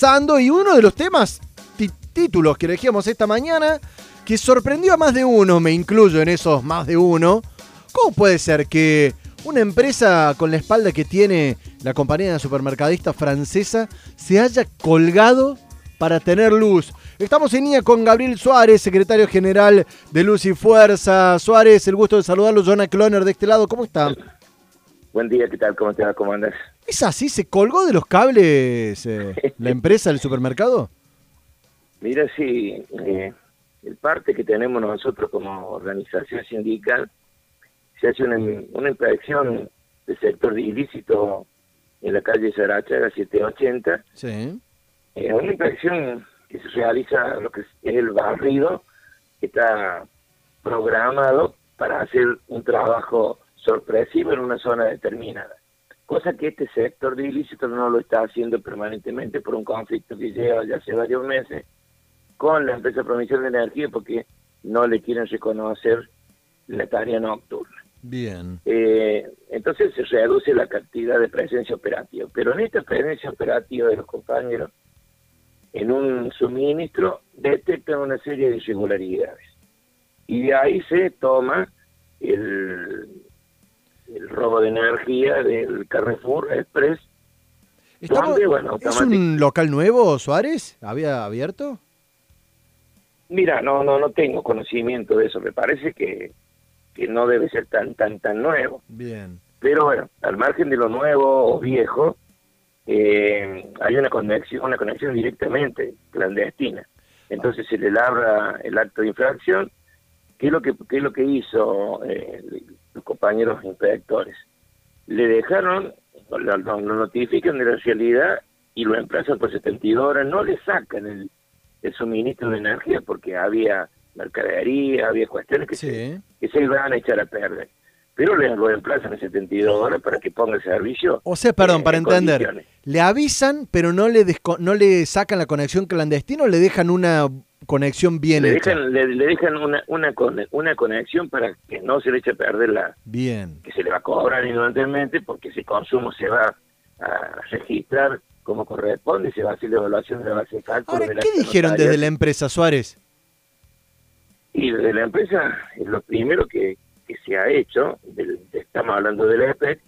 y uno de los temas, títulos que elegíamos esta mañana, que sorprendió a más de uno, me incluyo en esos más de uno. ¿Cómo puede ser que una empresa con la espalda que tiene la compañía de supermercadista francesa se haya colgado para tener luz? Estamos en línea con Gabriel Suárez, secretario general de Luz y Fuerza. Suárez, el gusto de saludarlo. Jonah Cloner de este lado, ¿cómo está? Buen día, ¿qué tal? ¿Cómo te va? ¿Cómo andas? ¿Es así? ¿Se colgó de los cables eh, la empresa del supermercado? Mira, sí, eh, el parte que tenemos nosotros como organización sindical, se hace una, una inspección del sector ilícito en la calle Sarachaga 780. Sí. Es una inspección que se realiza lo que es el barrido, que está programado para hacer un trabajo sorpresivo en una zona determinada. Cosa que este sector de ilícito no lo está haciendo permanentemente por un conflicto que lleva ya hace varios meses con la empresa provincial de energía porque no le quieren reconocer la tarea nocturna. Bien. Eh, entonces se reduce la cantidad de presencia operativa. Pero en esta presencia operativa de los compañeros, en un suministro, detectan una serie de irregularidades. Y de ahí se toma el, el robo de energía del Carrefour Express. Estamos- donde, bueno, ¿Es un local nuevo, Suárez? ¿Había abierto? Mira, no, no, no tengo conocimiento de eso. Me parece que, que no debe ser tan, tan, tan nuevo. Bien. Pero bueno, al margen de lo nuevo o viejo, eh, hay una conexión, una conexión directamente clandestina. Entonces se le labra el acto de infracción. ¿Qué es lo que, qué es lo que hizo eh, compañeros inspectores? Le dejaron, lo, notifican de la realidad y lo emplazan por 72 horas. No le sacan el, el suministro de energía porque había mercadería, había cuestiones que se que se van a echar a perder. Pero le lo emplazan en 72 horas para que ponga el servicio. O sea, perdón, eh, para en entender. Le avisan, pero no le, desco- no le sacan la conexión clandestina o le dejan una conexión bien Le hecha. dejan, le, le dejan una, una, una conexión para que no se le eche a perder la Bien. que se le va a cobrar evidentemente porque ese consumo se va a registrar como corresponde se va a hacer la evaluación de la base de cálculo. Ahora, de la ¿qué dijeron desde la empresa, Suárez? Y desde la empresa, lo primero que, que se ha hecho, del- de- estamos hablando del EPEC,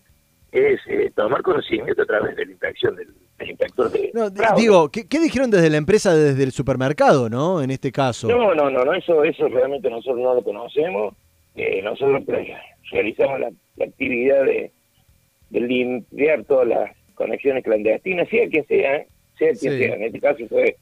es eh, tomar conocimiento a través de la inspección del, del inspector de No, digo, ¿qué, qué dijeron desde la empresa, desde el supermercado, no? En este caso. No, no, no, no, eso, eso realmente nosotros no lo conocemos. Eh, nosotros realizamos la, la actividad de, de limpiar todas las conexiones clandestinas, sea que sea, ¿eh? sea que Sí. sea. En este caso fue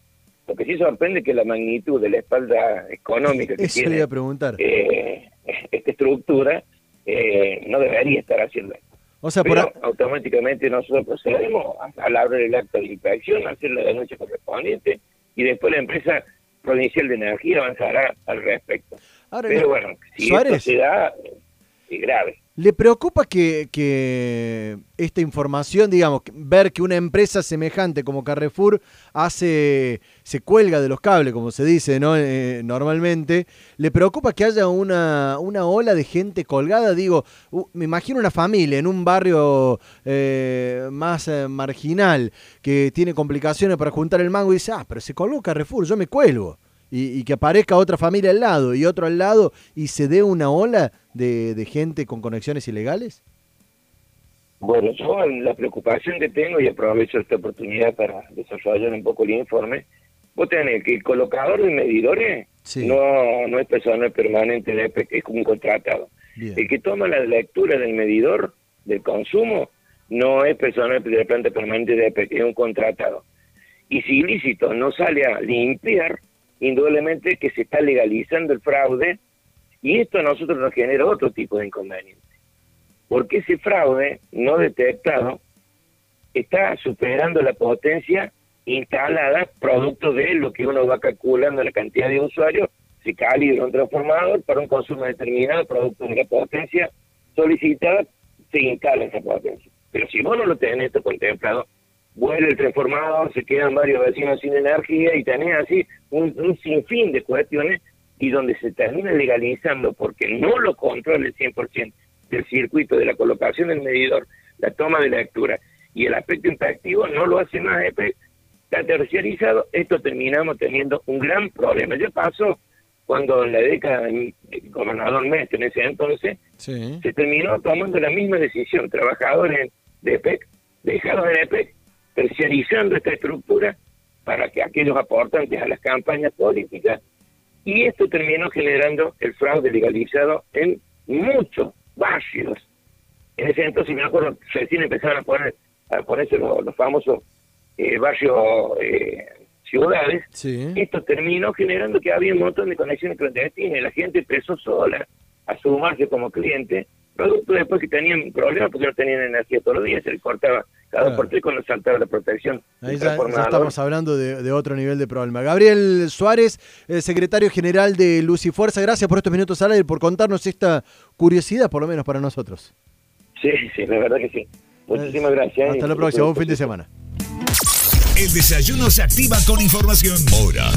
lo que sí sorprende que la magnitud de la espalda económica que Eso tiene iba a preguntar. eh, esta estructura eh, no debería estar haciendo esto. O sea, Pero automáticamente nosotros procedemos a, a labrar el acto de inspección, hacer la denuncia correspondiente y después la empresa provincial de energía avanzará al respecto. ahora, Pero bueno, si Suárez. esto se da, eh, es grave. ¿Le preocupa que, esta información, digamos, ver que una empresa semejante como Carrefour hace, se cuelga de los cables, como se dice ¿no? Eh, normalmente, ¿le preocupa que haya una, ola de gente colgada? Digo, me imagino una familia en un barrio eh, más eh, marginal que tiene complicaciones para juntar el mango y dice, ah, pero se colgó Carrefour, yo me cuelgo. Y, y que aparezca otra familia al lado y otro al lado y se dé una ola de, de gente con conexiones ilegales? Bueno, yo la preocupación que tengo, y aprovecho esta oportunidad para desarrollar un poco el informe, vos tenés que el colocador de medidores Sí. no, no es personal permanente de EPEC, es como un contratado. Bien. El que toma la lectura del medidor del consumo no es personal de la planta permanente de EPEC, es un contratado. Y si ilícito no sale a limpiar, indudablemente que se está legalizando el fraude y esto a nosotros nos genera otro tipo de inconveniente. Porque ese fraude no detectado está superando la potencia instalada producto de lo que uno va calculando la cantidad de usuarios, se calibra un transformador para un consumo determinado, producto de la potencia solicitada, se instala esa potencia. Pero si vos no lo tenés esto contemplado, vuelve el transformador, se quedan varios vecinos sin energía y tenés así un, un sinfín de cuestiones y donde se termina legalizando porque no lo controla el 100% del circuito de la colocación del medidor, la toma de lectura y el aspecto interactivo no lo hace más EPEC, está terciarizado, esto terminamos teniendo un gran problema. Ya pasó cuando en la década del gobernador Mestre en ese entonces, se terminó tomando la misma decisión. Trabajadores de EPEC dejaron en EPEC, terciarizando esta estructura para que aquellos aportantes a las campañas políticas, y esto terminó generando el fraude legalizado en muchos barrios. En ese entonces, me acuerdo, recién empezaron a poner a ponerse los, famosos eh, barrios eh, ciudades, esto terminó generando que había un montón de conexiones clandestinas y la gente empezó sola a sumarse como cliente, producto después que tenían problemas porque no tenían energía todos los días, se les cortaba cada por tres cuando saltaba la protección. Ahí ya, estamos hablando de, otro nivel de problema. Gabriel Suárez, el secretario general de Luz y Fuerza, gracias por estos minutos al aire, por contarnos esta curiosidad, por lo menos para nosotros. Sí, sí, la verdad que sí. Muchísimas gracias. Hasta la próxima, buen fin de semana. El desayuno se activa con información. Hora